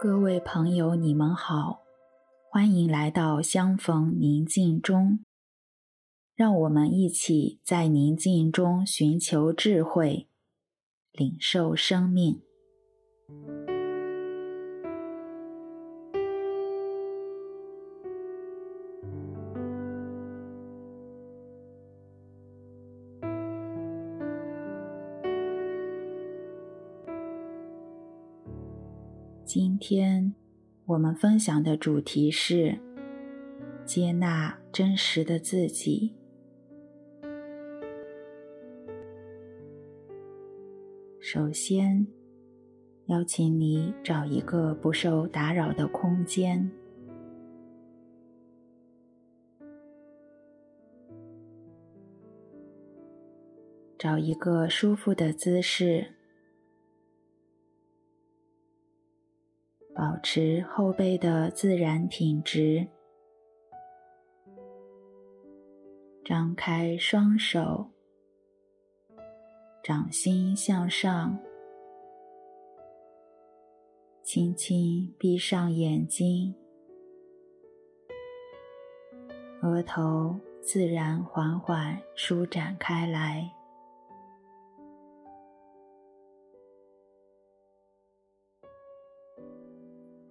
各位朋友，你们好，欢迎来到相逢宁静中。让我们一起在宁静中寻求智慧，领受生命。今天我们分享的主题是接纳真实的自己。首先，邀请你找一个不受打扰的空间，找一个舒服的姿势。保持后背的自然挺直，张开双手，掌心向上，轻轻闭上眼睛，额头自然缓缓舒展开来。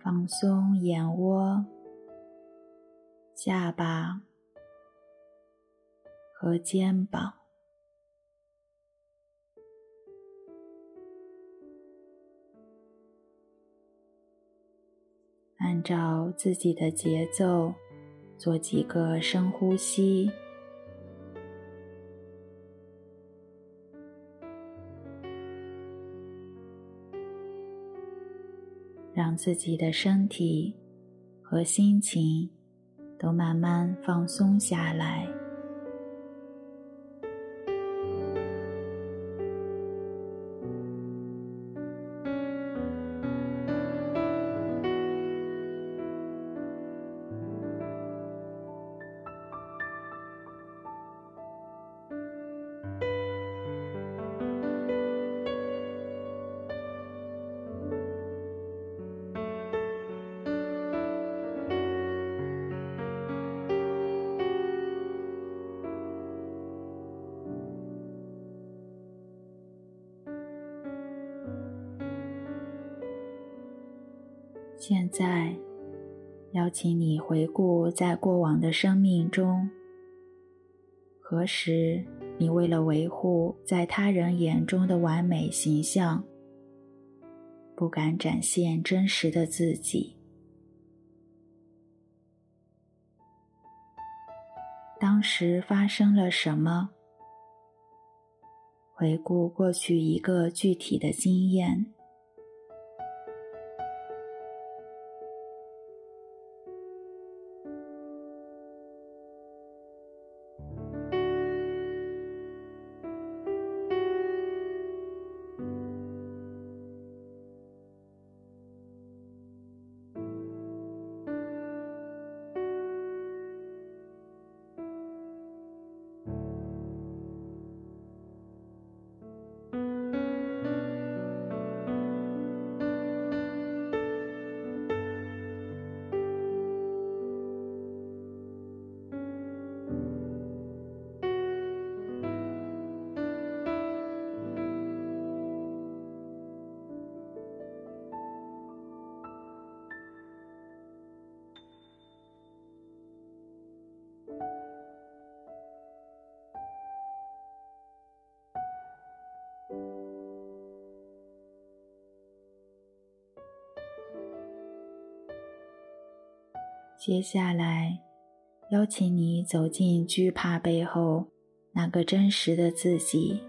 放松眼窝、下巴和肩膀，按照自己的节奏做几个深呼吸。让自己的身体和心情都慢慢放松下来。现在，邀请你回顾在过往的生命中，何时你为了维护在他人眼中的完美形象，不敢展现真实的自己？当时发生了什么？回顾过去一个具体的经验。接下来，邀请你走进惧怕背后那个真实的自己，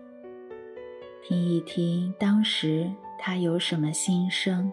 听一听当时他有什么心声。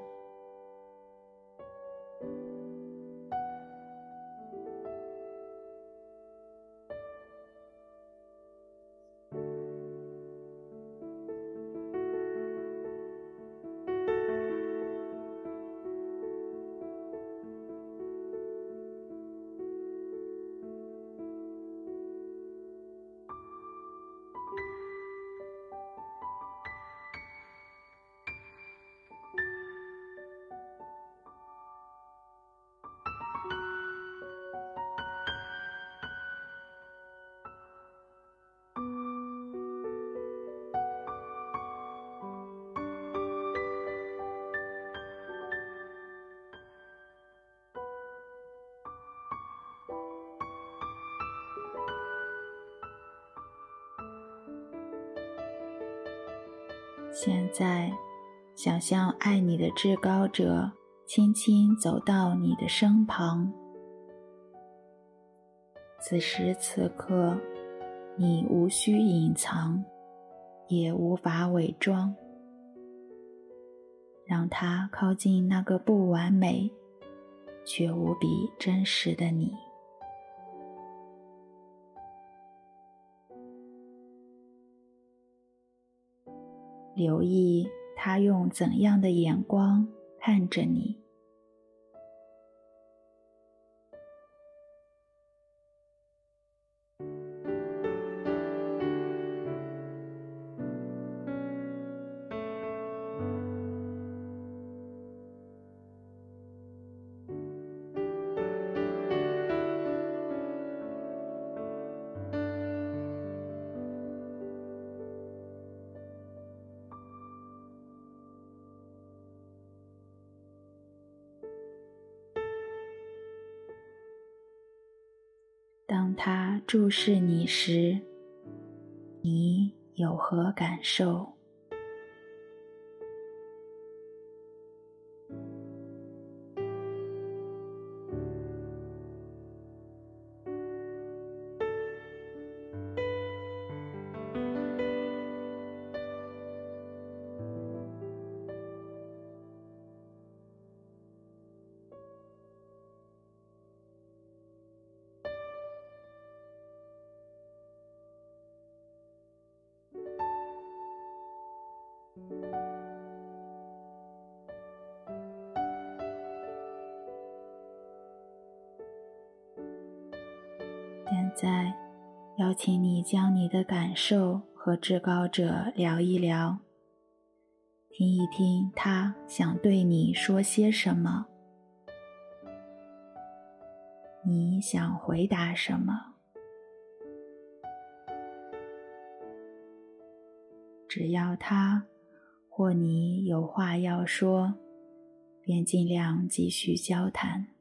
现在，想象爱你的至高者轻轻走到你的身旁。此时此刻，你无需隐藏，也无法伪装。让他靠近那个不完美却无比真实的你。留意他用怎样的眼光看着你。当他注视你时，你有何感受？在，邀请你将你的感受和至高者聊一聊，听一听他想对你说些什么，你想回答什么？只要他或你有话要说，便尽量继续交谈。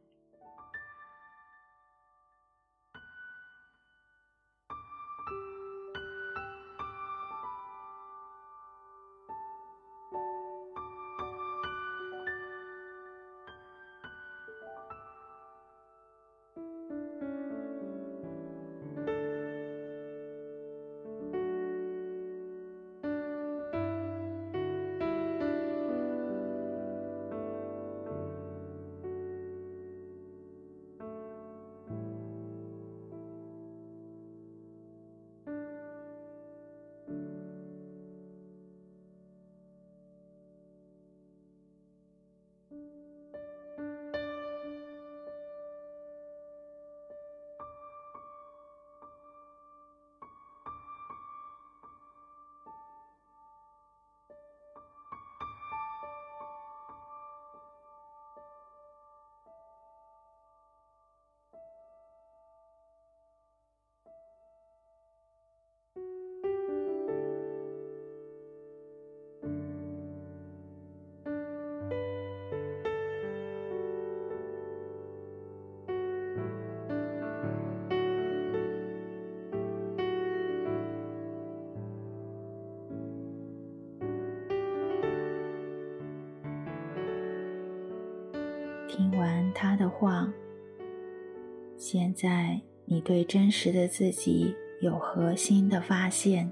听完他的话，现在你对真实的自己有何新的发现？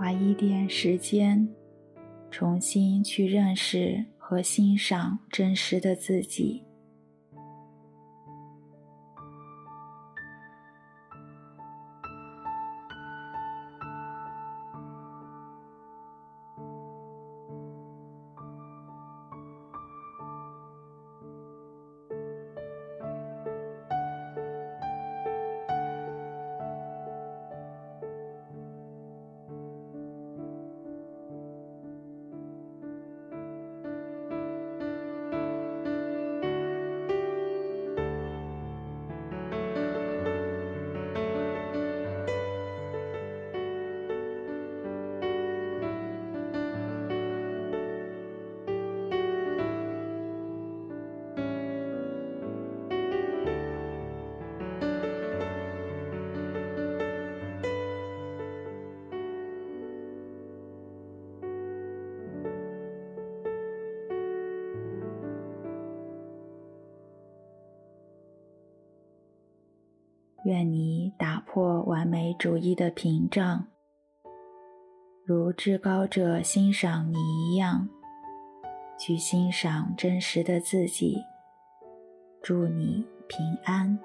花一点时间，重新去认识和欣赏真实的自己。愿你打破完美主义的屏障，如至高者欣赏你一样，去欣赏真实的自己。祝你平安。